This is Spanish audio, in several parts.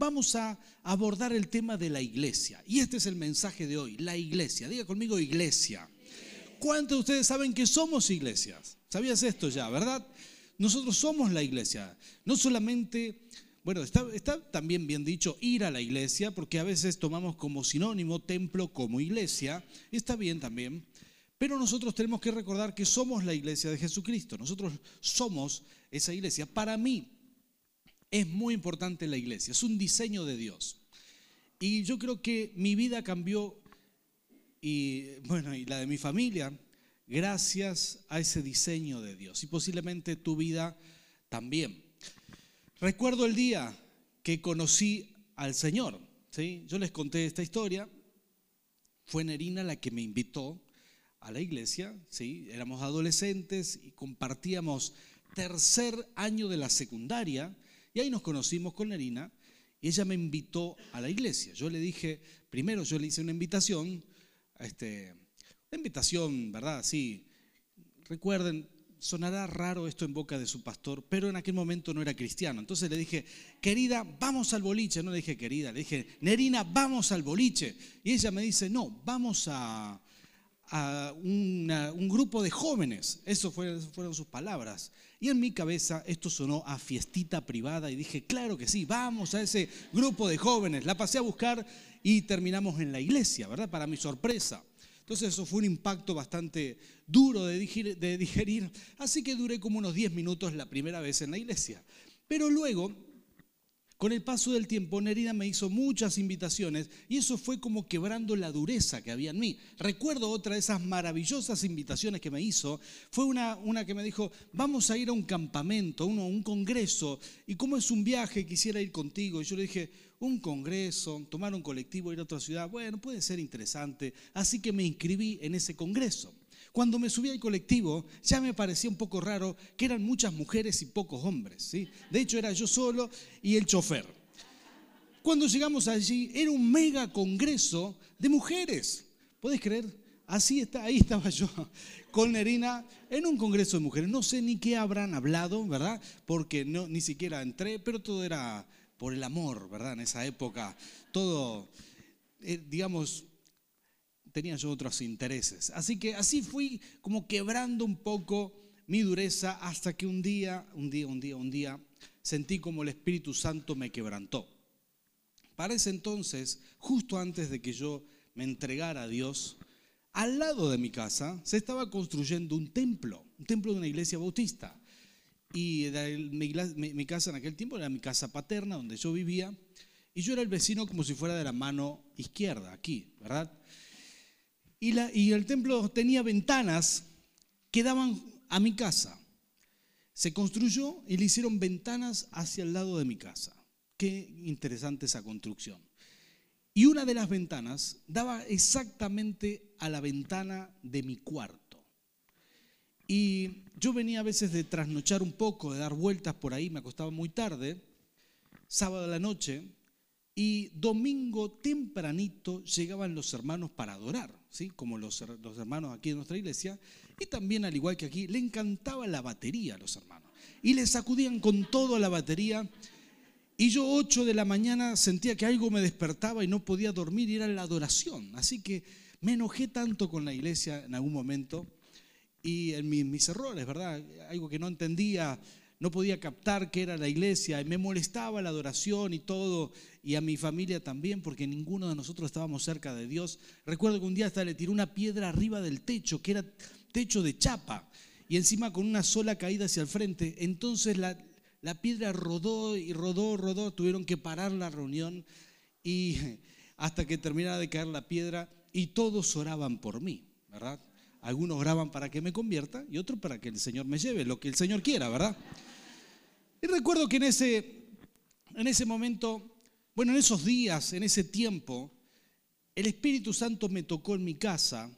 vamos a abordar el tema de la iglesia. Y este es el mensaje de hoy, la iglesia. Diga conmigo iglesia. ¿Cuántos de ustedes saben que somos iglesias? ¿Sabías esto ya, verdad? Nosotros somos la iglesia. No solamente, bueno, está, está también bien dicho ir a la iglesia, porque a veces tomamos como sinónimo templo como iglesia. Está bien también. Pero nosotros tenemos que recordar que somos la iglesia de Jesucristo. Nosotros somos esa iglesia. Para mí es muy importante la iglesia. Es un diseño de Dios. Y yo creo que mi vida cambió y bueno, y la de mi familia, gracias a ese diseño de Dios. Y posiblemente tu vida también. Recuerdo el día que conocí al Señor. ¿sí? Yo les conté esta historia. Fue Nerina la que me invitó a la iglesia. ¿sí? Éramos adolescentes y compartíamos tercer año de la secundaria. Y ahí nos conocimos con Nerina. Y ella me invitó a la iglesia. Yo le dije, primero yo le hice una invitación este, una invitación, ¿verdad? Sí. Recuerden, sonará raro esto en boca de su pastor, pero en aquel momento no era cristiano. Entonces le dije, querida, vamos al boliche. No le dije, querida, le dije, Nerina, vamos al boliche. Y ella me dice, no, vamos a, un grupo de jóvenes. Eso fueron sus palabras. Y en mi cabeza esto sonó a fiestita privada y dije, claro que sí, vamos a ese grupo de jóvenes. La pasé a buscar y terminamos en la iglesia, ¿verdad? Para mi sorpresa. Entonces eso fue un impacto bastante duro de digerir, así que duré como unos 10 minutos la primera vez en la iglesia. Pero luego con el paso del tiempo, Nerina me hizo muchas invitaciones y eso fue como quebrando la dureza que había en mí. Recuerdo otra de esas maravillosas invitaciones que me hizo, fue una, que me dijo, vamos a ir a un campamento, uno, un congreso, y como es un viaje, quisiera ir contigo. Y yo le dije, un congreso, tomar un colectivo, ir a otra ciudad, bueno, puede ser interesante. Así que me inscribí en ese congreso. Cuando me subí al colectivo, ya me parecía un poco raro que eran muchas mujeres y pocos hombres. ¿sí? De hecho, era yo solo y el chofer. Cuando llegamos allí, era un mega congreso de mujeres. ¿Podés creer? Así está, ahí estaba yo con Nerina en un congreso de mujeres. No sé ni qué habrán hablado, ¿verdad? Porque no, ni siquiera entré, pero todo era por el amor, ¿verdad? En esa época, todo, eh, digamos, tenía yo otros intereses. Así que así fui como quebrando un poco mi dureza hasta que un día, un día, un día, un día, sentí como el Espíritu Santo me quebrantó. Para ese entonces, justo antes de que yo me entregara a Dios, al lado de mi casa se estaba construyendo un templo, un templo de una iglesia bautista. Y mi, casa en aquel tiempo era mi casa paterna, donde yo vivía, y yo era el vecino como si fuera de la mano izquierda, aquí, ¿verdad? Y, el templo tenía ventanas que daban a mi casa. Se construyó y le hicieron ventanas hacia el lado de mi casa. Qué interesante esa construcción. Y una de las ventanas daba exactamente a la ventana de mi cuarto. Y yo venía a veces de trasnochar un poco, de dar vueltas por ahí, me acostaba muy tarde, sábado a la noche, y domingo tempranito llegaban los hermanos para adorar, ¿sí? como los, los hermanos aquí en nuestra iglesia, y también al igual que aquí, le encantaba la batería a los hermanos. Y le sacudían con todo la batería. Y yo 8 de la mañana sentía que algo me despertaba y no podía dormir y era la adoración. Así que me enojé tanto con la iglesia en algún momento y en mis, mis errores, ¿verdad? Algo que no entendía no podía captar qué era la iglesia, y me molestaba la adoración y todo, y a mi familia también, porque ninguno de nosotros estábamos cerca de Dios. Recuerdo que un día hasta le tiró una piedra arriba del techo, que era techo de chapa, y encima con una sola caída hacia el frente. Entonces la, la piedra rodó y rodó, rodó, tuvieron que parar la reunión y hasta que terminara de caer la piedra y todos oraban por mí, ¿verdad? Algunos oraban para que me convierta y otros para que el Señor me lleve, lo que el Señor quiera, ¿verdad? Y recuerdo que en ese, en ese momento, bueno, en esos días, en ese tiempo, el Espíritu Santo me tocó en mi casa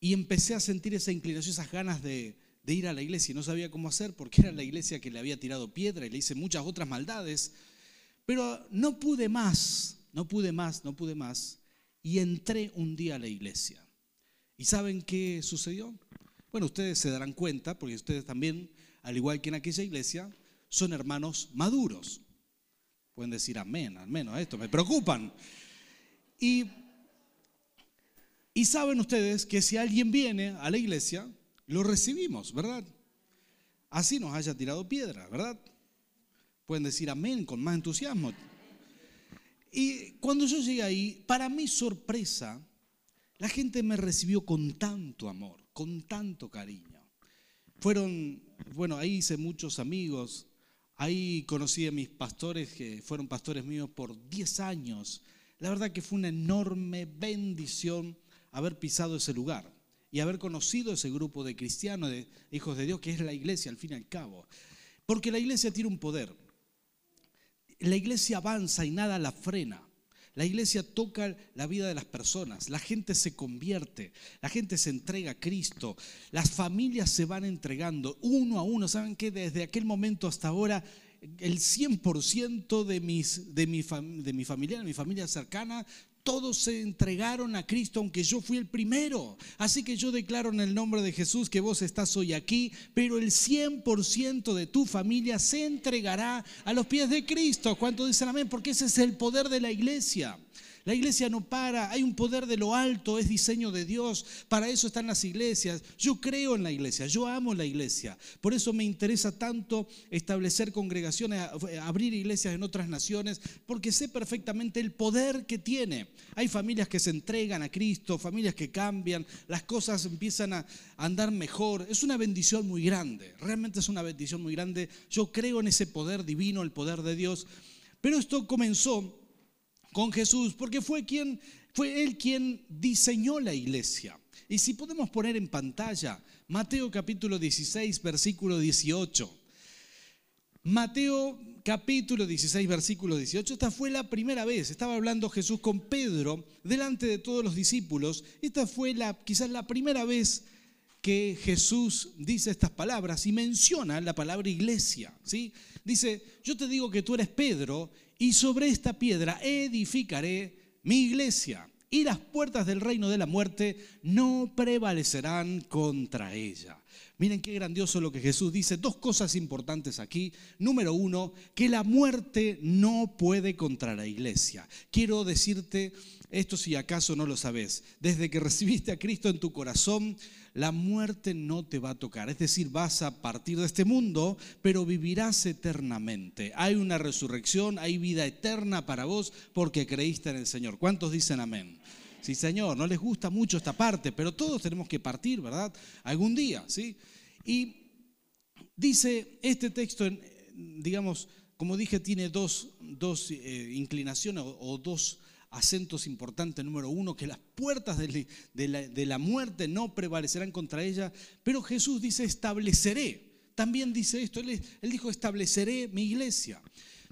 y empecé a sentir esa inclinación, esas ganas de, de ir a la iglesia. Y no sabía cómo hacer porque era la iglesia que le había tirado piedra y le hice muchas otras maldades. Pero no pude más, no pude más, no pude más. Y entré un día a la iglesia. ¿Y saben qué sucedió? Bueno, ustedes se darán cuenta, porque ustedes también, al igual que en aquella iglesia, son hermanos maduros. Pueden decir amén, al menos esto, me preocupan. Y, y saben ustedes que si alguien viene a la iglesia, lo recibimos, ¿verdad? Así nos haya tirado piedra, ¿verdad? Pueden decir amén con más entusiasmo. Y cuando yo llegué ahí, para mi sorpresa, la gente me recibió con tanto amor, con tanto cariño. Fueron, bueno, ahí hice muchos amigos, ahí conocí a mis pastores que fueron pastores míos por 10 años. La verdad que fue una enorme bendición haber pisado ese lugar y haber conocido ese grupo de cristianos, de hijos de Dios, que es la iglesia al fin y al cabo. Porque la iglesia tiene un poder la iglesia avanza y nada la frena. La iglesia toca la vida de las personas, la gente se convierte, la gente se entrega a Cristo, las familias se van entregando uno a uno. ¿Saben que Desde aquel momento hasta ahora, el 100% de, mis, de, mi, de mi familia, de mi familia cercana, todos se entregaron a Cristo, aunque yo fui el primero. Así que yo declaro en el nombre de Jesús que vos estás hoy aquí, pero el 100% de tu familia se entregará a los pies de Cristo. ¿Cuánto dicen amén? Porque ese es el poder de la iglesia. La iglesia no para, hay un poder de lo alto, es diseño de Dios, para eso están las iglesias. Yo creo en la iglesia, yo amo la iglesia. Por eso me interesa tanto establecer congregaciones, abrir iglesias en otras naciones, porque sé perfectamente el poder que tiene. Hay familias que se entregan a Cristo, familias que cambian, las cosas empiezan a andar mejor. Es una bendición muy grande, realmente es una bendición muy grande. Yo creo en ese poder divino, el poder de Dios. Pero esto comenzó con Jesús, porque fue, quien, fue Él quien diseñó la iglesia. Y si podemos poner en pantalla Mateo capítulo 16, versículo 18. Mateo capítulo 16, versículo 18. Esta fue la primera vez, estaba hablando Jesús con Pedro delante de todos los discípulos. Esta fue la, quizás la primera vez que Jesús dice estas palabras y menciona la palabra iglesia. ¿sí? Dice, yo te digo que tú eres Pedro y sobre esta piedra edificaré mi iglesia y las puertas del reino de la muerte no prevalecerán contra ella. Miren qué grandioso lo que Jesús dice. Dos cosas importantes aquí. Número uno, que la muerte no puede contra la iglesia. Quiero decirte esto si acaso no lo sabes. Desde que recibiste a Cristo en tu corazón, la muerte no te va a tocar. Es decir, vas a partir de este mundo, pero vivirás eternamente. Hay una resurrección, hay vida eterna para vos porque creíste en el Señor. ¿Cuántos dicen amén? Sí, Señor, no les gusta mucho esta parte, pero todos tenemos que partir, ¿verdad? Algún día, ¿sí? Y dice este texto, digamos, como dije, tiene dos, eh, inclinaciones o dos acentos importantes. Número uno, que las puertas de la, muerte no prevalecerán contra ella. Pero Jesús dice, estableceré. También dice esto, él, dijo, estableceré mi iglesia.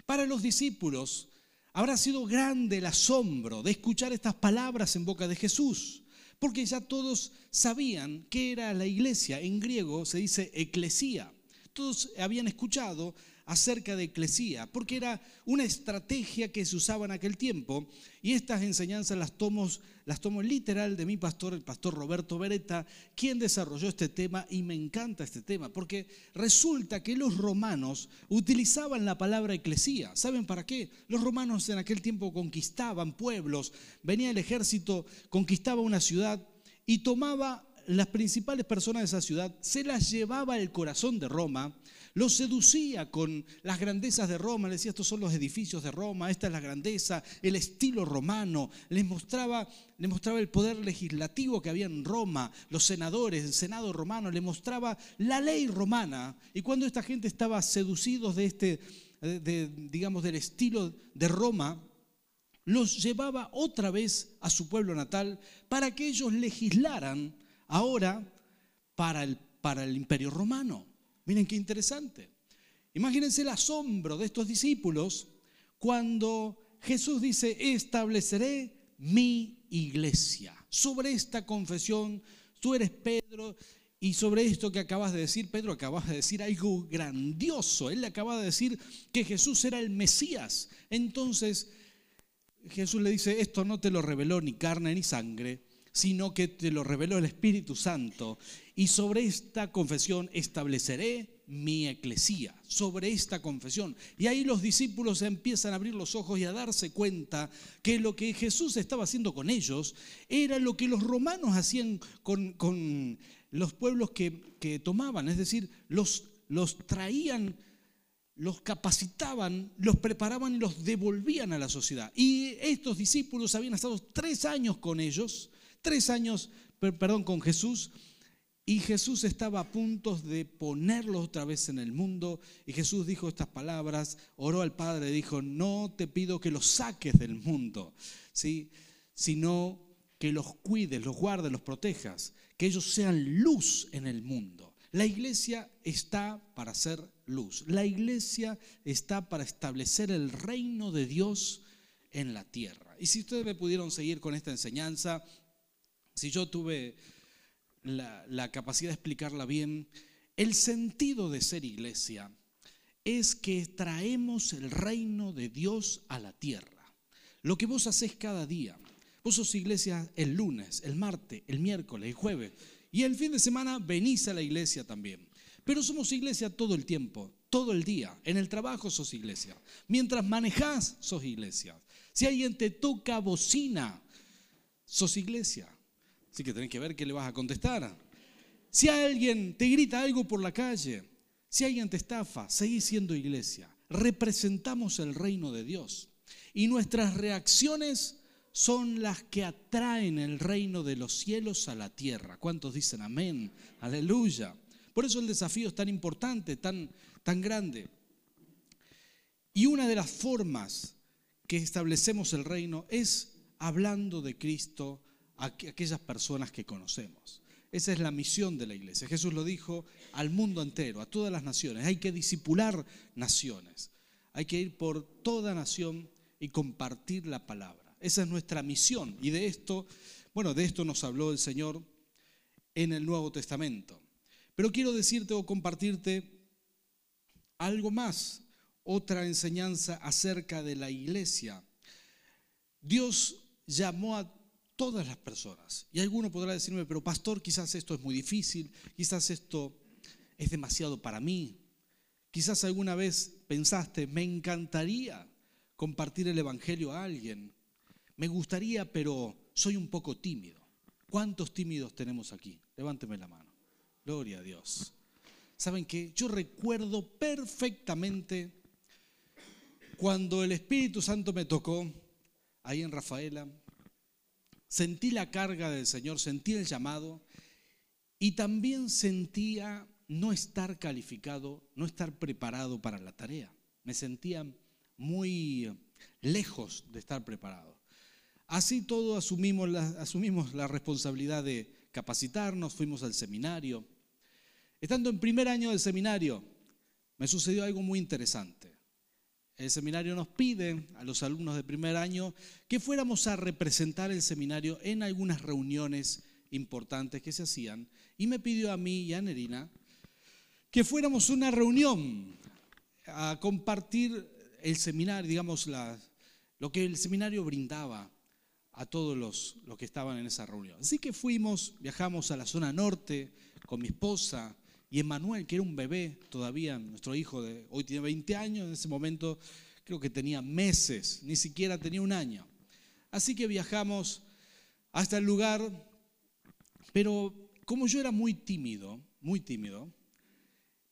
Para los discípulos habrá sido grande el asombro de escuchar estas palabras en boca de Jesús, porque ya todos sabían que era la iglesia. En griego se dice eclesía. Todos habían escuchado acerca de eclesía, porque era una estrategia que se usaba en aquel tiempo y estas enseñanzas las tomo, las tomo literal de mi pastor, el pastor Roberto Beretta, quien desarrolló este tema y me encanta este tema, porque resulta que los romanos utilizaban la palabra eclesía. ¿Saben para qué? Los romanos en aquel tiempo conquistaban pueblos, venía el ejército, conquistaba una ciudad y tomaba las principales personas de esa ciudad, se las llevaba al corazón de Roma, los seducía con las grandezas de Roma, les decía, estos son los edificios de Roma, esta es la grandeza, el estilo romano, les mostraba, mostraba el poder legislativo que había en Roma, los senadores, el senado romano, les mostraba la ley romana. Y cuando esta gente estaba seducidos de este, digamos, del estilo de Roma, los llevaba otra vez a su pueblo natal para que ellos legislaran ahora para el, para el imperio romano. Miren qué interesante. Imagínense el asombro de estos discípulos cuando Jesús dice, estableceré mi iglesia. Sobre esta confesión, tú eres Pedro y sobre esto que acabas de decir, Pedro, acabas de decir algo grandioso. Él le acaba de decir que Jesús era el Mesías. Entonces Jesús le dice, esto no te lo reveló ni carne ni sangre, sino que te lo reveló el Espíritu Santo. Y sobre esta confesión estableceré mi eclesía, sobre esta confesión. Y ahí los discípulos empiezan a abrir los ojos y a darse cuenta que lo que Jesús estaba haciendo con ellos era lo que los romanos hacían con, los pueblos que, que, tomaban, es decir, los, los traían, los capacitaban, los preparaban y los devolvían a la sociedad. Y estos discípulos habían estado tres años con ellos, tres años, perdón, con Jesús y Jesús estaba a punto de ponerlos otra vez en el mundo. Y Jesús dijo estas palabras, oró al Padre, dijo, no te pido que los saques del mundo, ¿sí? sino que los cuides, los guardes, los protejas, que ellos sean luz en el mundo. La iglesia está para ser luz. La iglesia está para establecer el reino de Dios en la tierra. Y si ustedes me pudieron seguir con esta enseñanza, si yo tuve la, capacidad de explicarla bien, el sentido de ser iglesia es que traemos el reino de Dios a la tierra. Lo que vos haces cada día. Vos sos iglesia el lunes, el martes, el miércoles, el jueves. Y el fin de semana venís a la iglesia también. Pero somos iglesia todo el tiempo, todo el día. En el trabajo sos iglesia. Mientras manejás, sos iglesia. Si alguien te toca bocina, sos iglesia. Así que tenés que ver qué le vas a contestar. Si alguien te grita algo por la calle, si alguien te estafa, seguís siendo iglesia. Representamos el reino de Dios. Y nuestras reacciones son las que atraen el reino de los cielos a la tierra. ¿Cuántos dicen amén? Aleluya. Por eso el desafío es tan importante, tan, tan grande. Y una de las formas que establecemos el reino es hablando de Cristo aquellas personas que conocemos. Esa es la misión de la iglesia. Jesús lo dijo al mundo entero, a todas las naciones. Hay que disipular naciones. Hay que ir por toda nación y compartir la palabra. Esa es nuestra misión. Y de esto, bueno, de esto nos habló el Señor en el Nuevo Testamento. Pero quiero decirte o compartirte algo más, otra enseñanza acerca de la iglesia. Dios llamó a todas las personas. Y alguno podrá decirme, pero pastor, quizás esto es muy difícil, quizás esto es demasiado para mí. Quizás alguna vez pensaste, me encantaría compartir el Evangelio a alguien. Me gustaría, pero soy un poco tímido. ¿Cuántos tímidos tenemos aquí? Levánteme la mano. Gloria a Dios. ¿Saben qué? Yo recuerdo perfectamente cuando el Espíritu Santo me tocó ahí en Rafaela, sentí la carga del Señor, sentí el llamado y también sentía no estar calificado, no estar preparado para la tarea. Me sentía muy lejos de estar preparado. Así todo asumimos la, asumimos la responsabilidad de capacitarnos, fuimos al seminario. Estando en primer año del seminario, me sucedió algo muy interesante el seminario nos pide a los alumnos de primer año que fuéramos a representar el seminario en algunas reuniones importantes que se hacían y me pidió a mí y a Nerina que fuéramos una reunión a compartir el seminario, digamos, lo que el seminario brindaba a todos los, los que estaban en esa reunión. Así que fuimos, viajamos a la zona norte con mi esposa, y Emanuel, que era un bebé todavía, nuestro hijo de hoy tiene 20 años, en ese momento creo que tenía meses, ni siquiera tenía un año. Así que viajamos hasta el lugar, pero como yo era muy tímido, muy tímido,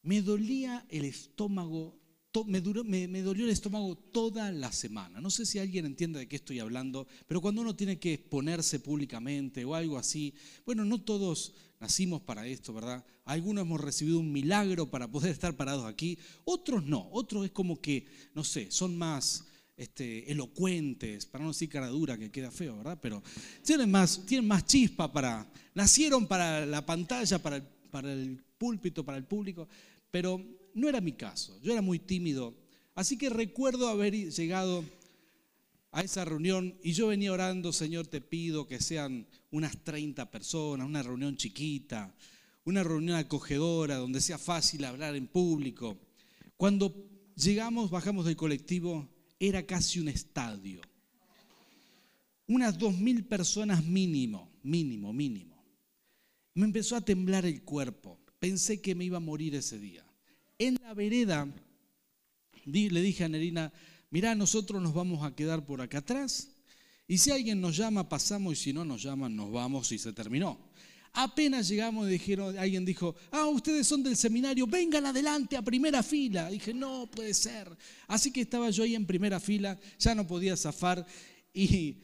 me dolía el estómago me, dolió el estómago toda la semana. No sé si alguien entiende de qué estoy hablando, pero cuando uno tiene que exponerse públicamente o algo así, bueno, no todos nacimos para esto, ¿verdad? Algunos hemos recibido un milagro para poder estar parados aquí, otros no, otros es como que, no sé, son más este, elocuentes, para no decir cara dura que queda feo, ¿verdad? Pero tienen más, tienen más chispa para, nacieron para la pantalla, para para el púlpito, para el público, pero no era mi caso, yo era muy tímido. Así que recuerdo haber llegado a esa reunión y yo venía orando, Señor, te pido que sean unas 30 personas, una reunión chiquita, una reunión acogedora, donde sea fácil hablar en público. Cuando llegamos, bajamos del colectivo, era casi un estadio. Unas dos mil personas mínimo, mínimo, mínimo. Me empezó a temblar el cuerpo. Pensé que me iba a morir ese día. En la vereda, le dije a Nerina, mirá, nosotros nos vamos a quedar por acá atrás y si alguien nos llama, pasamos y si no nos llaman, nos vamos y se terminó. Apenas llegamos, dijeron, alguien dijo, ah, ustedes son del seminario, vengan adelante a primera fila. Dije, no puede ser. Así que estaba yo ahí en primera fila, ya no podía zafar y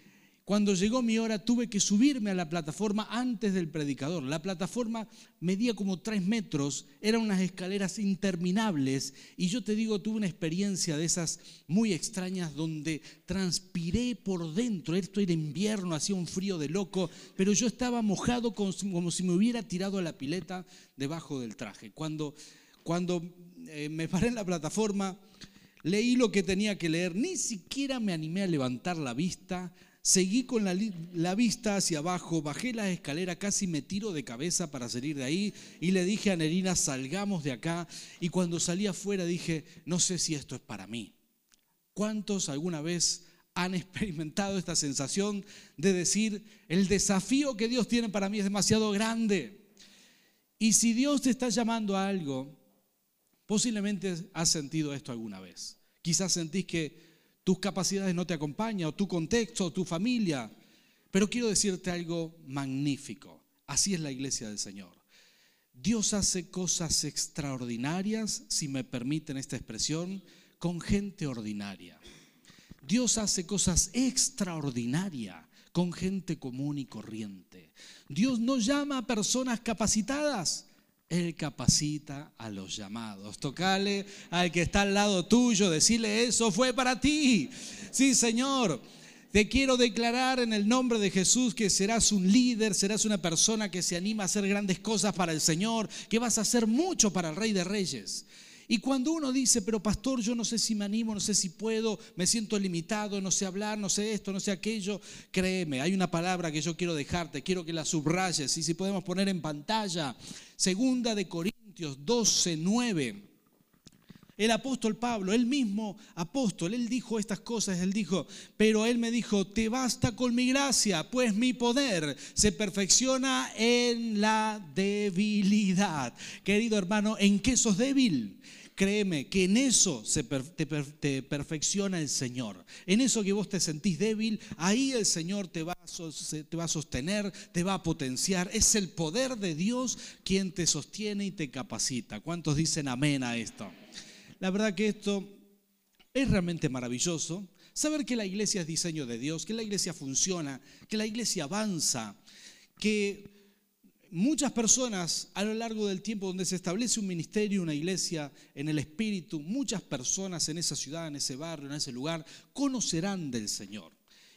cuando llegó mi hora tuve que subirme a la plataforma antes del predicador. La plataforma medía como tres metros, eran unas escaleras interminables y yo te digo, tuve una experiencia de esas muy extrañas donde transpiré por dentro. Esto era invierno, hacía un frío de loco, pero yo estaba mojado como si me hubiera tirado a la pileta debajo del traje. Cuando, cuando eh, me paré en la plataforma, leí lo que tenía que leer, ni siquiera me animé a levantar la vista Seguí con la, vista hacia abajo, bajé la escalera, casi me tiro de cabeza para salir de ahí y le dije a Nerina, salgamos de acá. Y cuando salí afuera dije, no sé si esto es para mí. ¿Cuántos alguna vez han experimentado esta sensación de decir, el desafío que Dios tiene para mí es demasiado grande? Y si Dios te está llamando a algo, posiblemente has sentido esto alguna vez. Quizás sentís que tus capacidades no te acompañan, o tu contexto, o tu familia. Pero quiero decirte algo magnífico. Así es la iglesia del Señor. Dios hace cosas extraordinarias, si me permiten esta expresión, con gente ordinaria. Dios hace cosas extraordinarias con gente común y corriente. Dios no llama a personas capacitadas, él capacita a los llamados. Tocale al que está al lado tuyo, decirle eso fue para ti. Sí, Señor. Te quiero declarar en el nombre de Jesús que serás un líder, serás una persona que se anima a hacer grandes cosas para el Señor, que vas a hacer mucho para el Rey de Reyes. Y cuando uno dice, pero pastor, yo no sé si me animo, no sé si puedo, me siento limitado, no sé hablar, no sé esto, no sé aquello, créeme, hay una palabra que yo quiero dejarte, quiero que la subrayes y si podemos poner en pantalla, segunda de Corintios 12, 9. El apóstol Pablo, el mismo apóstol, él dijo estas cosas, él dijo, pero él me dijo, te basta con mi gracia, pues mi poder se perfecciona en la debilidad. Querido hermano, ¿en qué sos débil? Créeme que en eso te, perfecciona el Señor. En eso que vos te sentís débil, ahí el Señor te va, te va a sostener, te va a potenciar. Es el poder de Dios quien te sostiene y te capacita. ¿Cuántos dicen amén a esto? La verdad que esto es realmente maravilloso. Saber que la iglesia es diseño de Dios, que la iglesia funciona, que la iglesia avanza, que muchas personas a lo largo del tiempo donde se establece un ministerio, una iglesia en el Espíritu, muchas personas en esa ciudad, en ese barrio, en ese lugar, conocerán del Señor.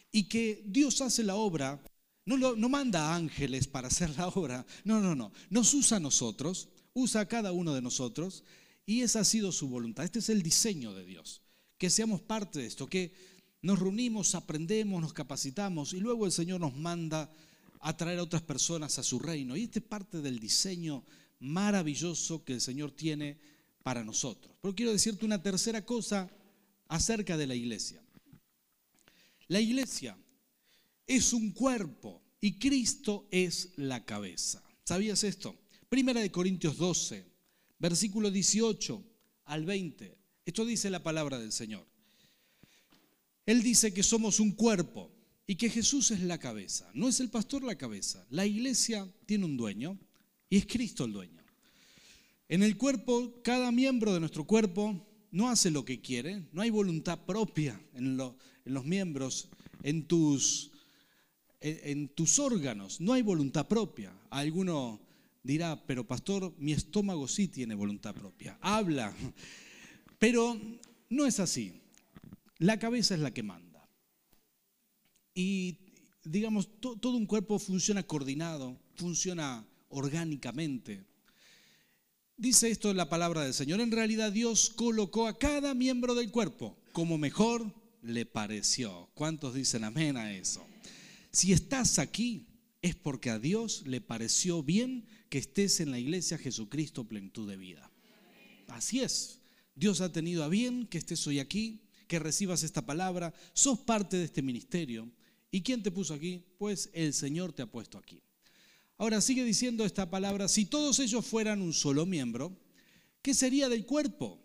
Y que Dios hace la obra, no, no manda ángeles para hacer la obra, no, no, no, nos usa a nosotros, usa a cada uno de nosotros y esa ha sido su voluntad. Este es el diseño de Dios. Que seamos parte de esto, que nos reunimos, aprendemos, nos capacitamos y luego el Señor nos manda a traer a otras personas a su reino. Y este es parte del diseño maravilloso que el Señor tiene para nosotros. Pero quiero decirte una tercera cosa acerca de la iglesia. La iglesia es un cuerpo y Cristo es la cabeza. ¿Sabías esto? Primera de Corintios 12, versículo 18 al 20. Esto dice la palabra del Señor. Él dice que somos un cuerpo y que Jesús es la cabeza. No es el pastor la cabeza. La iglesia tiene un dueño y es Cristo el dueño. En el cuerpo, cada miembro de nuestro cuerpo no hace lo que quiere, no hay voluntad propia en, los miembros, en tus, en, tus órganos, no hay voluntad propia. Alguno dirá, pero pastor, mi estómago sí tiene voluntad propia, habla. Pero no es así. La cabeza es la que manda. Y digamos, todo un cuerpo funciona coordinado, funciona orgánicamente. Dice esto la palabra del Señor. En realidad Dios colocó a cada miembro del cuerpo como mejor le pareció. ¿Cuántos dicen amén a eso? Si estás aquí, es porque a Dios le pareció bien que estés en la iglesia Jesucristo plenitud de vida. Así es. Dios ha tenido a bien que estés hoy aquí, que recibas esta palabra. Sos parte de este ministerio. ¿Y quién te puso aquí? Pues el Señor te ha puesto aquí. Ahora sigue diciendo esta palabra, si todos ellos fueran un solo miembro, ¿qué sería del cuerpo?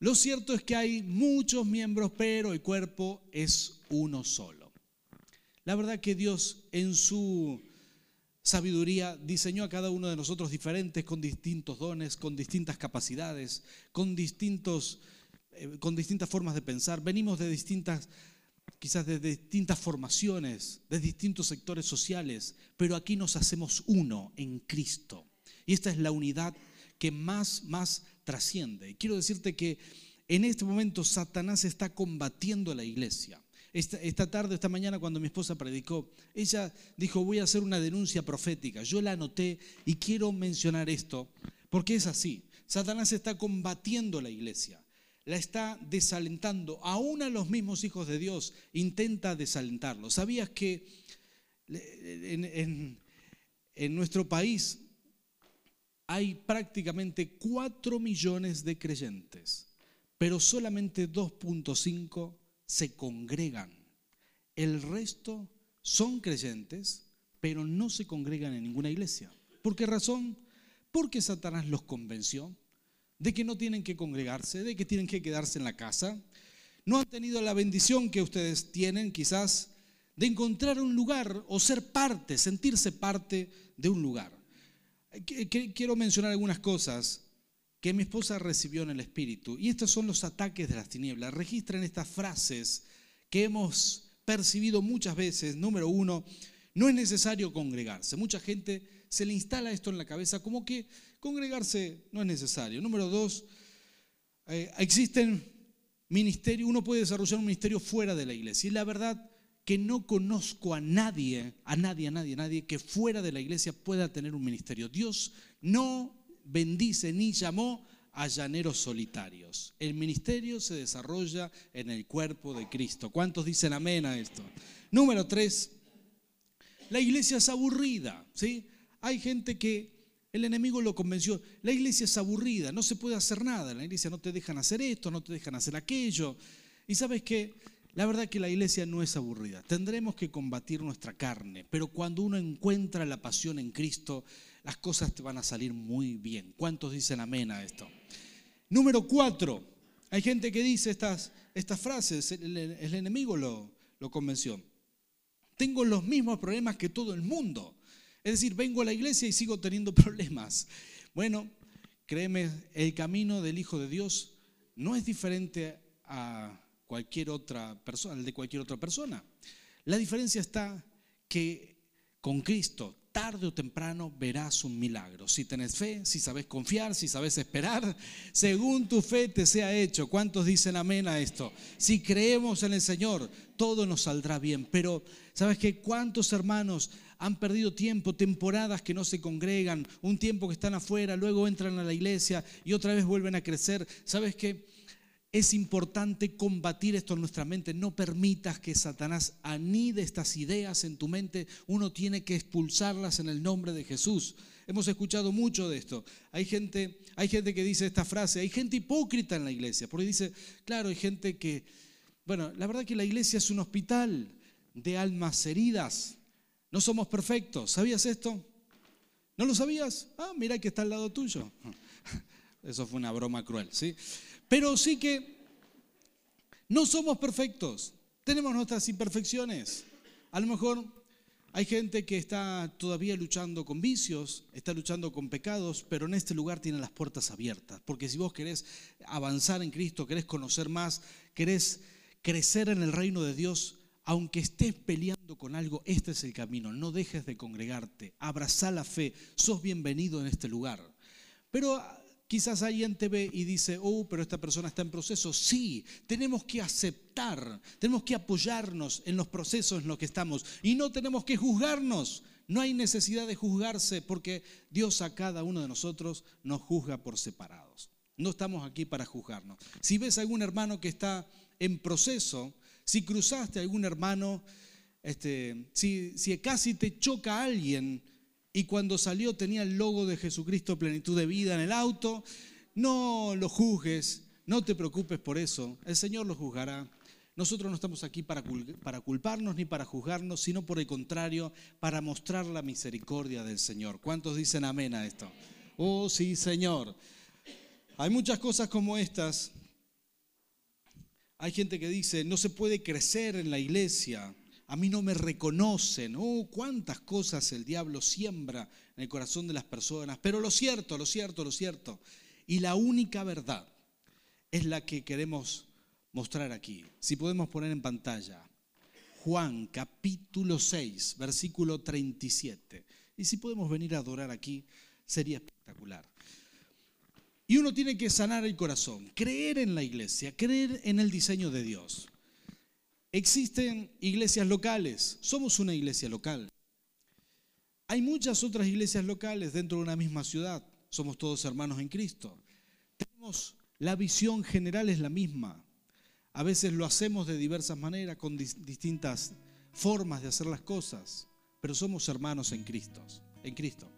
Lo cierto es que hay muchos miembros, pero el cuerpo es uno solo. La verdad que Dios en su sabiduría diseñó a cada uno de nosotros diferentes, con distintos dones, con distintas capacidades, con, distintos, eh, con distintas formas de pensar. Venimos de distintas, quizás de distintas formaciones, de distintos sectores sociales, pero aquí nos hacemos uno en Cristo. Y esta es la unidad que más, más trasciende. Y quiero decirte que en este momento Satanás está combatiendo a la iglesia. Esta, tarde, esta mañana, cuando mi esposa predicó, ella dijo, voy a hacer una denuncia profética. Yo la anoté y quiero mencionar esto, porque es así. Satanás está combatiendo la iglesia, la está desalentando. Aún a los mismos hijos de Dios intenta desalentarlos. ¿Sabías que en, en nuestro país hay prácticamente 4 millones de creyentes, pero solamente 2.5 se congregan. El resto son creyentes, pero no se congregan en ninguna iglesia. ¿Por qué razón? Porque Satanás los convenció de que no tienen que congregarse, de que tienen que quedarse en la casa. No han tenido la bendición que ustedes tienen quizás de encontrar un lugar o ser parte, sentirse parte de un lugar. Quiero mencionar algunas cosas que mi esposa recibió en el Espíritu. Y estos son los ataques de las tinieblas. Registren estas frases que hemos percibido muchas veces. Número uno, no es necesario congregarse. Mucha gente se le instala esto en la cabeza como que congregarse no es necesario. Número dos, eh, existen ministerios, uno puede desarrollar un ministerio fuera de la iglesia. Y la verdad que no conozco a nadie, a nadie, a nadie, a nadie que fuera de la iglesia pueda tener un ministerio. Dios no bendice ni llamó a llaneros solitarios. El ministerio se desarrolla en el cuerpo de Cristo. ¿Cuántos dicen amén a esto? Número tres, la iglesia es aburrida. ¿sí? Hay gente que el enemigo lo convenció. La iglesia es aburrida, no se puede hacer nada. En la iglesia no te dejan hacer esto, no te dejan hacer aquello. Y sabes que la verdad que la iglesia no es aburrida. Tendremos que combatir nuestra carne, pero cuando uno encuentra la pasión en Cristo, las cosas te van a salir muy bien. ¿Cuántos dicen amén a esto? Número cuatro, hay gente que dice estas, estas frases, el, enemigo lo, convenció. Tengo los mismos problemas que todo el mundo. Es decir, vengo a la iglesia y sigo teniendo problemas. Bueno, créeme, el camino del Hijo de Dios no es diferente a cualquier otra persona, al de cualquier otra persona. La diferencia está que con Cristo tarde o temprano verás un milagro. Si tenés fe, si sabes confiar, si sabes esperar, según tu fe te sea hecho. ¿Cuántos dicen amén a esto? Si creemos en el Señor, todo nos saldrá bien. Pero, ¿sabes qué? ¿Cuántos hermanos han perdido tiempo, temporadas que no se congregan, un tiempo que están afuera, luego entran a la iglesia y otra vez vuelven a crecer? ¿Sabes qué? Es importante combatir esto en nuestra mente. No permitas que Satanás anide estas ideas en tu mente. Uno tiene que expulsarlas en el nombre de Jesús. Hemos escuchado mucho de esto. Hay gente, hay gente que dice esta frase, hay gente hipócrita en la iglesia, porque dice, claro, hay gente que, bueno, la verdad que la iglesia es un hospital de almas heridas. No somos perfectos. ¿Sabías esto? ¿No lo sabías? Ah, mira que está al lado tuyo. Eso fue una broma cruel, ¿sí? Pero sí que no somos perfectos, tenemos nuestras imperfecciones. A lo mejor hay gente que está todavía luchando con vicios, está luchando con pecados, pero en este lugar tiene las puertas abiertas. Porque si vos querés avanzar en Cristo, querés conocer más, querés crecer en el reino de Dios, aunque estés peleando con algo, este es el camino. No dejes de congregarte, abraza la fe, sos bienvenido en este lugar. Pero Quizás alguien te ve y dice, oh, pero esta persona está en proceso. Sí, tenemos que aceptar, tenemos que apoyarnos en los procesos en los que estamos y no tenemos que juzgarnos. No hay necesidad de juzgarse porque Dios a cada uno de nosotros nos juzga por separados. No estamos aquí para juzgarnos. Si ves a algún hermano que está en proceso, si cruzaste a algún hermano, este, si, si casi te choca a alguien, y cuando salió tenía el logo de Jesucristo plenitud de vida en el auto. No lo juzgues, no te preocupes por eso, el Señor lo juzgará. Nosotros no estamos aquí para, culparnos ni para juzgarnos, sino por el contrario, para mostrar la misericordia del Señor. ¿Cuántos dicen amén a esto? Oh, sí, Señor. Hay muchas cosas como estas. Hay gente que dice, no se puede crecer en la iglesia, a mí no me reconocen. Oh, cuántas cosas el diablo siembra en el corazón de las personas. Pero lo cierto, lo cierto, lo cierto, y la única verdad es la que queremos mostrar aquí. Si podemos poner en pantalla. Juan capítulo 6, versículo 37. Y si podemos venir a adorar aquí, sería espectacular. Y uno tiene que sanar el corazón, creer en la iglesia, creer en el diseño de Dios. Existen iglesias locales, somos una iglesia local. Hay muchas otras iglesias locales dentro de una misma ciudad, somos todos hermanos en Cristo. Tenemos, la visión general es la misma. A veces lo hacemos de diversas maneras, con distintas formas de hacer las cosas, pero somos hermanos en Cristo, en Cristo.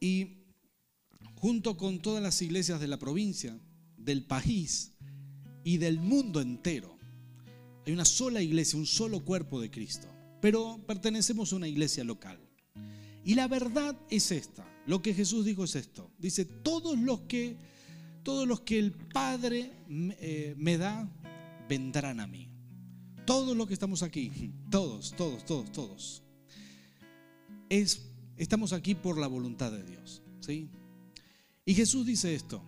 Y junto con todas las iglesias de la provincia, del país y del mundo entero. Hay una sola iglesia, un solo cuerpo de Cristo, pero pertenecemos a una iglesia local. Y la verdad es esta, lo que Jesús dijo es esto. Dice, todos los que, todos los que el Padre me, eh, da, vendrán a mí. Todos los que estamos aquí, todos, todos, todos, todos. Es, estamos aquí por la voluntad de Dios. ¿sí? Y Jesús dice esto,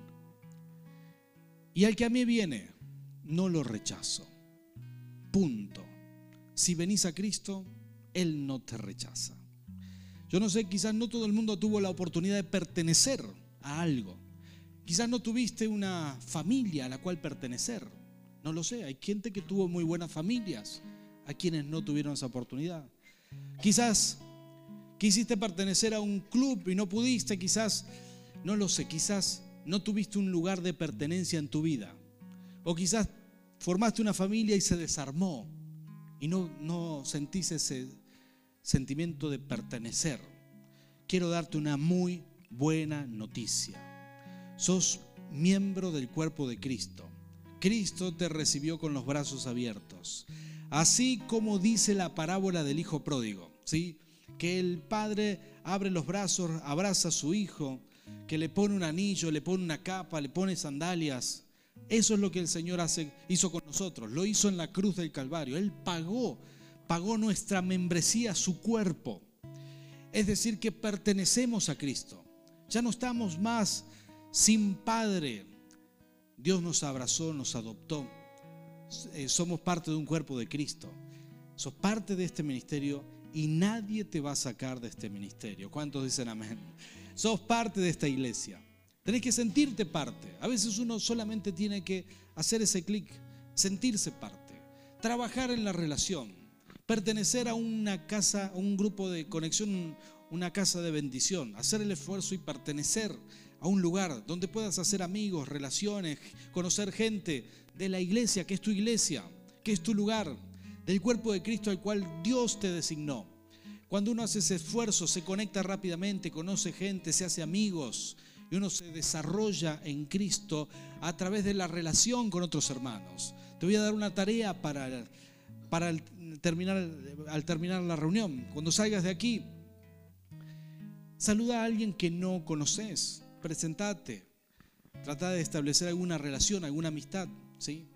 y al que a mí viene, no lo rechazo. Punto. Si venís a Cristo, Él no te rechaza. Yo no sé, quizás no todo el mundo tuvo la oportunidad de pertenecer a algo. Quizás no tuviste una familia a la cual pertenecer. No lo sé, hay gente que tuvo muy buenas familias, a quienes no tuvieron esa oportunidad. Quizás quisiste pertenecer a un club y no pudiste, quizás no lo sé, quizás no tuviste un lugar de pertenencia en tu vida. O quizás formaste una familia y se desarmó y no, no sentís ese sentimiento de pertenecer. Quiero darte una muy buena noticia. Sos miembro del cuerpo de Cristo. Cristo te recibió con los brazos abiertos. Así como dice la parábola del hijo pródigo, ¿sí? Que el padre abre los brazos, abraza a su hijo que le pone un anillo, le pone una capa, le pone sandalias. Eso es lo que el Señor hace, hizo con nosotros. Lo hizo en la cruz del Calvario. Él pagó, pagó nuestra membresía, su cuerpo. Es decir, que pertenecemos a Cristo. Ya no estamos más sin Padre. Dios nos abrazó, nos adoptó. Eh, somos parte de un cuerpo de Cristo. Sos parte de este ministerio y nadie te va a sacar de este ministerio. ¿Cuántos dicen amén? sos parte de esta iglesia. Tenés que sentirte parte. A veces uno solamente tiene que hacer ese clic, sentirse parte, trabajar en la relación, pertenecer a una casa, a un grupo de conexión, una casa de bendición, hacer el esfuerzo y pertenecer a un lugar donde puedas hacer amigos, relaciones, conocer gente de la iglesia, que es tu iglesia, que es tu lugar, del cuerpo de Cristo al cual Dios te designó. Cuando uno hace ese esfuerzo, se conecta rápidamente, conoce gente, se hace amigos y uno se desarrolla en Cristo a través de la relación con otros hermanos. Te voy a dar una tarea para, para terminar, al terminar la reunión. Cuando salgas de aquí, saluda a alguien que no conoces, presentate, trata de establecer alguna relación, alguna amistad, ¿sí?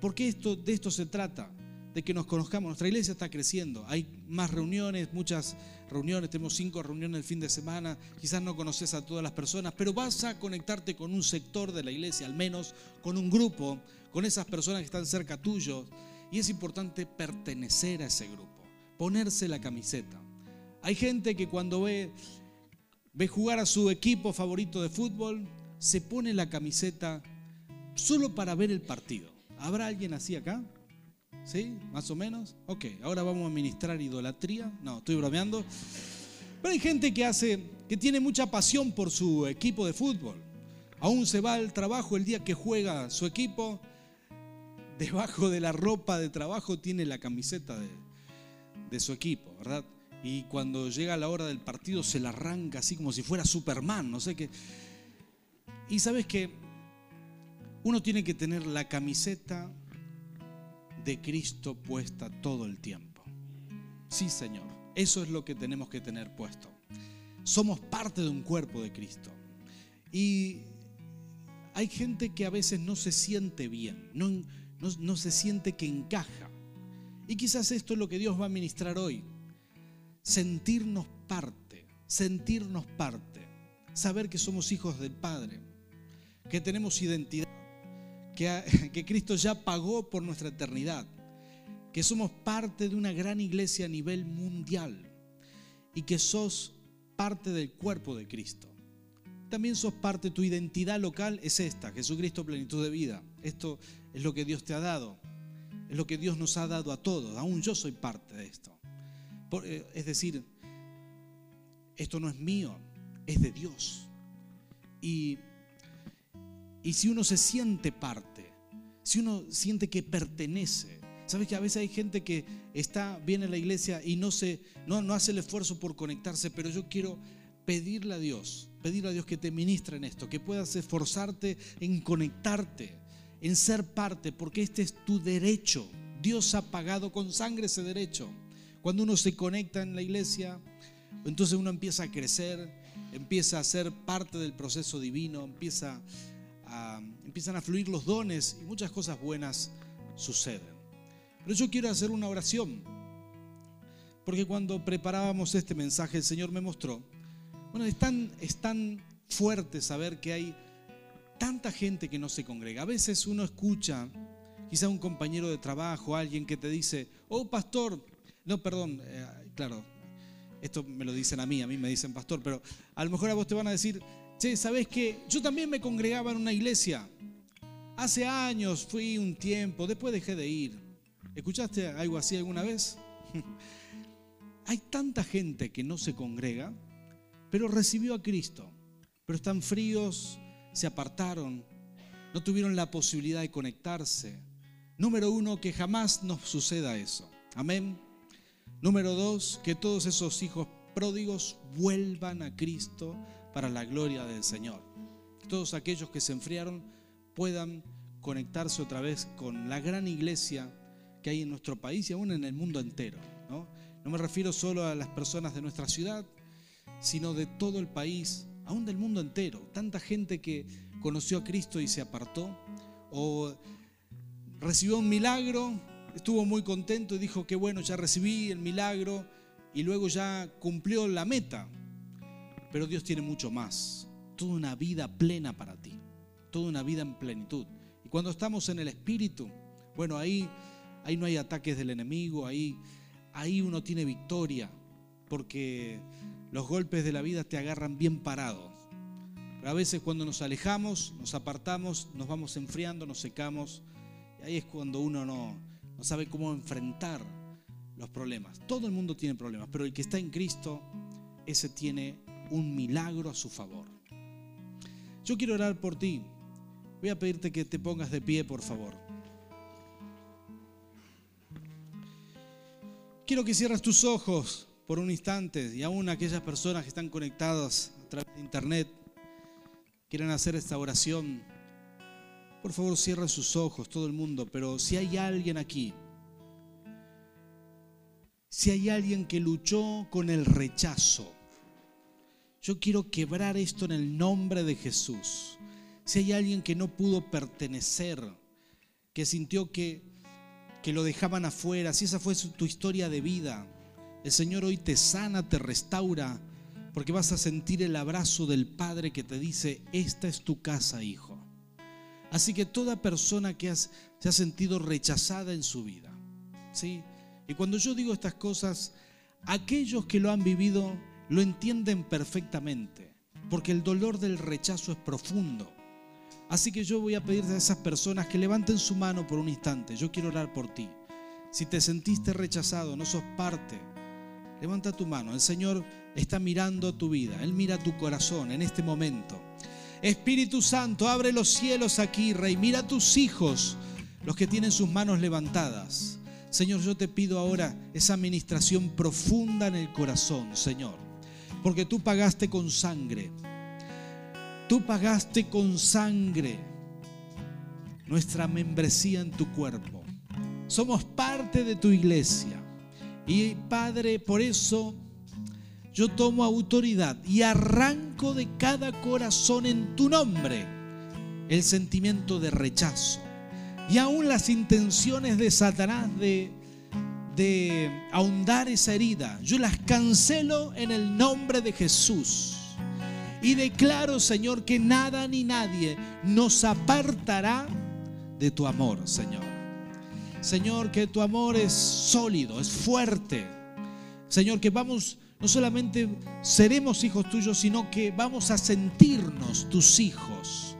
Porque esto, de esto se trata de que nos conozcamos. Nuestra iglesia está creciendo. Hay más reuniones, muchas reuniones. Tenemos cinco reuniones el fin de semana. Quizás no conoces a todas las personas, pero vas a conectarte con un sector de la iglesia, al menos con un grupo, con esas personas que están cerca tuyo. Y es importante pertenecer a ese grupo, ponerse la camiseta. Hay gente que cuando ve, ve jugar a su equipo favorito de fútbol, se pone la camiseta solo para ver el partido. ¿Habrá alguien así acá? ¿Sí? ¿Más o menos? Ok, ahora vamos a ministrar idolatría. No, estoy bromeando. Pero hay gente que hace, que tiene mucha pasión por su equipo de fútbol. Aún se va al trabajo el día que juega su equipo. Debajo de la ropa de trabajo tiene la camiseta de, de su equipo, ¿verdad? Y cuando llega la hora del partido se la arranca así como si fuera Superman, no sé qué. Y sabes que uno tiene que tener la camiseta de Cristo puesta todo el tiempo. Sí, Señor, eso es lo que tenemos que tener puesto. Somos parte de un cuerpo de Cristo. Y hay gente que a veces no se siente bien, no, no, se siente que encaja. Y quizás esto es lo que Dios va a ministrar hoy. Sentirnos parte, sentirnos parte, saber que somos hijos del Padre, que tenemos identidad, que, Cristo ya pagó por nuestra eternidad, que somos parte de una gran iglesia a nivel mundial y que sos parte del cuerpo de Cristo. También sos parte, tu identidad local es esta, Jesucristo plenitud de vida. Esto es lo que Dios te ha dado, es lo que Dios nos ha dado a todos, aún yo soy parte de esto. Eh, es decir, esto no es mío, es de Dios. Y, y si uno se siente parte, si uno siente que pertenece, Sabes que a veces hay gente que está bien en la iglesia y no, se, no, no hace el esfuerzo por conectarse, pero yo quiero pedirle a Dios, pedirle a Dios que te ministre en esto, que puedas esforzarte en conectarte, en ser parte, porque este es tu derecho. Dios ha pagado con sangre ese derecho. Cuando uno se conecta en la iglesia, entonces uno empieza a crecer, empieza a ser parte del proceso divino, empieza a, empiezan a fluir los dones y muchas cosas buenas suceden. Pero yo quiero hacer una oración. Porque cuando preparábamos este mensaje, el Señor me mostró. Bueno, es tan, es tan fuerte saber que hay tanta gente que no se congrega. A veces uno escucha, quizá un compañero de trabajo, alguien que te dice, oh pastor, no, perdón, eh, claro, esto me lo dicen a mí, a mí me dicen pastor, pero a lo mejor a vos te van a decir, ¿sabes qué? Yo también me congregaba en una iglesia. Hace años fui un tiempo, después dejé de ir. ¿Escuchaste algo así alguna vez? Hay tanta gente que no se congrega, pero recibió a Cristo, pero están fríos, se apartaron, no tuvieron la posibilidad de conectarse. Número uno, que jamás nos suceda eso. Amén. Número dos, que todos esos hijos pródigos vuelvan a Cristo para la gloria del Señor. Todos aquellos que se enfriaron puedan conectarse otra vez con la gran iglesia que hay en nuestro país y aún en el mundo entero. ¿no? no me refiero solo a las personas de nuestra ciudad, sino de todo el país, aún del mundo entero. Tanta gente que conoció a Cristo y se apartó, o recibió un milagro, estuvo muy contento y dijo que bueno, ya recibí el milagro y luego ya cumplió la meta. Pero Dios tiene mucho más, toda una vida plena para ti, toda una vida en plenitud. Y cuando estamos en el Espíritu, bueno, ahí ahí no hay ataques del enemigo, ahí, ahí uno tiene victoria, porque los golpes de la vida te agarran bien parado. Pero a veces cuando nos alejamos, nos apartamos, nos vamos enfriando, nos secamos, y ahí es cuando uno no, no sabe cómo enfrentar los problemas. Todo el mundo tiene problemas, pero el que está en Cristo, ese tiene un milagro a su favor. Yo quiero orar por ti. Voy a pedirte que te pongas de pie, por favor. Quiero que cierres tus ojos por un instante y aún aquellas personas que están conectadas a través de internet quieren hacer esta oración. Por favor, cierra sus ojos, todo el mundo, pero si hay alguien aquí, si hay alguien que luchó con el rechazo, yo quiero quebrar esto en el nombre de Jesús. Si hay alguien que no pudo pertenecer, que sintió que que lo dejaban afuera, si esa fue tu historia de vida, el Señor hoy te sana, te restaura, porque vas a sentir el abrazo del Padre que te dice, esta es tu casa, hijo. Así que toda persona que se ha sentido rechazada en su vida, ¿sí? Y cuando yo digo estas cosas, aquellos que lo han vivido lo entienden perfectamente, porque el dolor del rechazo es profundo. Así que yo voy a pedirte a esas personas que levanten su mano por un instante. Yo quiero orar por ti. Si te sentiste rechazado, no sos parte, levanta tu mano. El Señor está mirando tu vida. Él mira tu corazón en este momento. Espíritu Santo, abre los cielos aquí, Rey. Mira a tus hijos, los que tienen sus manos levantadas. Señor, yo te pido ahora esa administración profunda en el corazón, Señor. Porque tú pagaste con sangre Tú pagaste con sangre nuestra membresía en tu cuerpo. Somos parte de tu iglesia. Y Padre, por eso yo tomo autoridad y arranco de cada corazón en tu nombre el sentimiento de rechazo y aún las intenciones de Satanás de, de ahondar esa herida. Yo las cancelo en el nombre de Jesús. Y declaro, Señor, que nada ni nadie nos apartará de tu amor, Señor. Señor, que tu amor es sólido, es fuerte. Señor, que vamos, no solamente seremos hijos tuyos, sino que vamos a sentirnos tus hijos.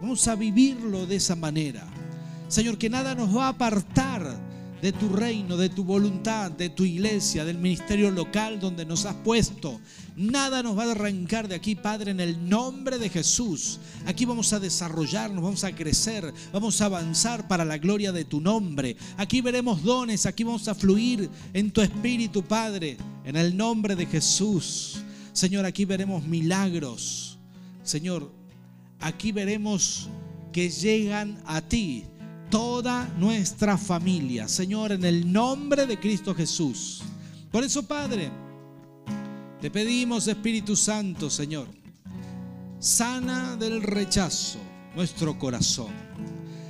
Vamos a vivirlo de esa manera. Señor, que nada nos va a apartar de tu reino, de tu voluntad, de tu iglesia, del ministerio local donde nos has puesto. Nada nos va a arrancar de aquí, Padre, en el nombre de Jesús. Aquí vamos a desarrollarnos, vamos a crecer, vamos a avanzar para la gloria de tu nombre. Aquí veremos dones, aquí vamos a fluir en tu espíritu, Padre, en el nombre de Jesús. Señor, aquí veremos milagros. Señor, aquí veremos que llegan a ti toda nuestra familia, Señor, en el nombre de Cristo Jesús. Por eso, Padre, te pedimos, Espíritu Santo, Señor, sana del rechazo nuestro corazón.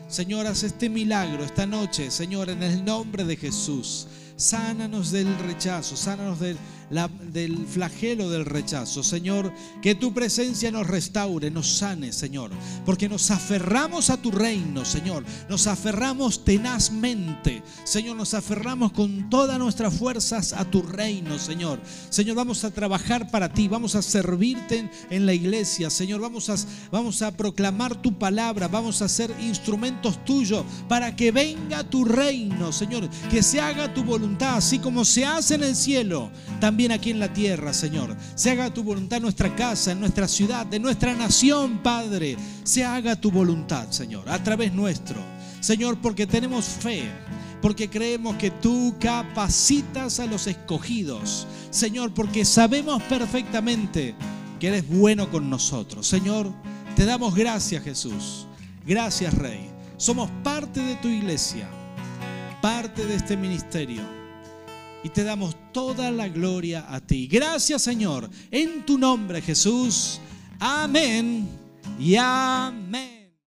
Señor, haz este milagro esta noche, Señor, en el nombre de Jesús. Sánanos del rechazo, sánanos del del flagelo del rechazo. Señor, que tu presencia nos restaure, nos sane, Señor. Porque nos aferramos a tu reino, Señor. Nos aferramos tenazmente. Señor, nos aferramos con todas nuestras fuerzas a tu reino, Señor. Señor, vamos a trabajar para ti, vamos a servirte en, la iglesia, Señor. Vamos a, vamos a proclamar tu palabra, vamos a ser instrumentos tuyos para que venga tu reino, Señor. Que se haga tu voluntad, así como se hace en el cielo. También aquí en la tierra, Señor. Se haga tu voluntad en nuestra casa, en nuestra ciudad, en nuestra nación, Padre. Se haga tu voluntad, Señor, a través nuestro. Señor, porque tenemos fe, porque creemos que tú capacitas a los escogidos. Señor, porque sabemos perfectamente que eres bueno con nosotros. Señor, te damos gracias, Jesús. Gracias, Rey. Somos parte de tu iglesia, parte de este ministerio y te damos toda la gloria a ti. Gracias Señor, en tu nombre Jesús. Amén y amén.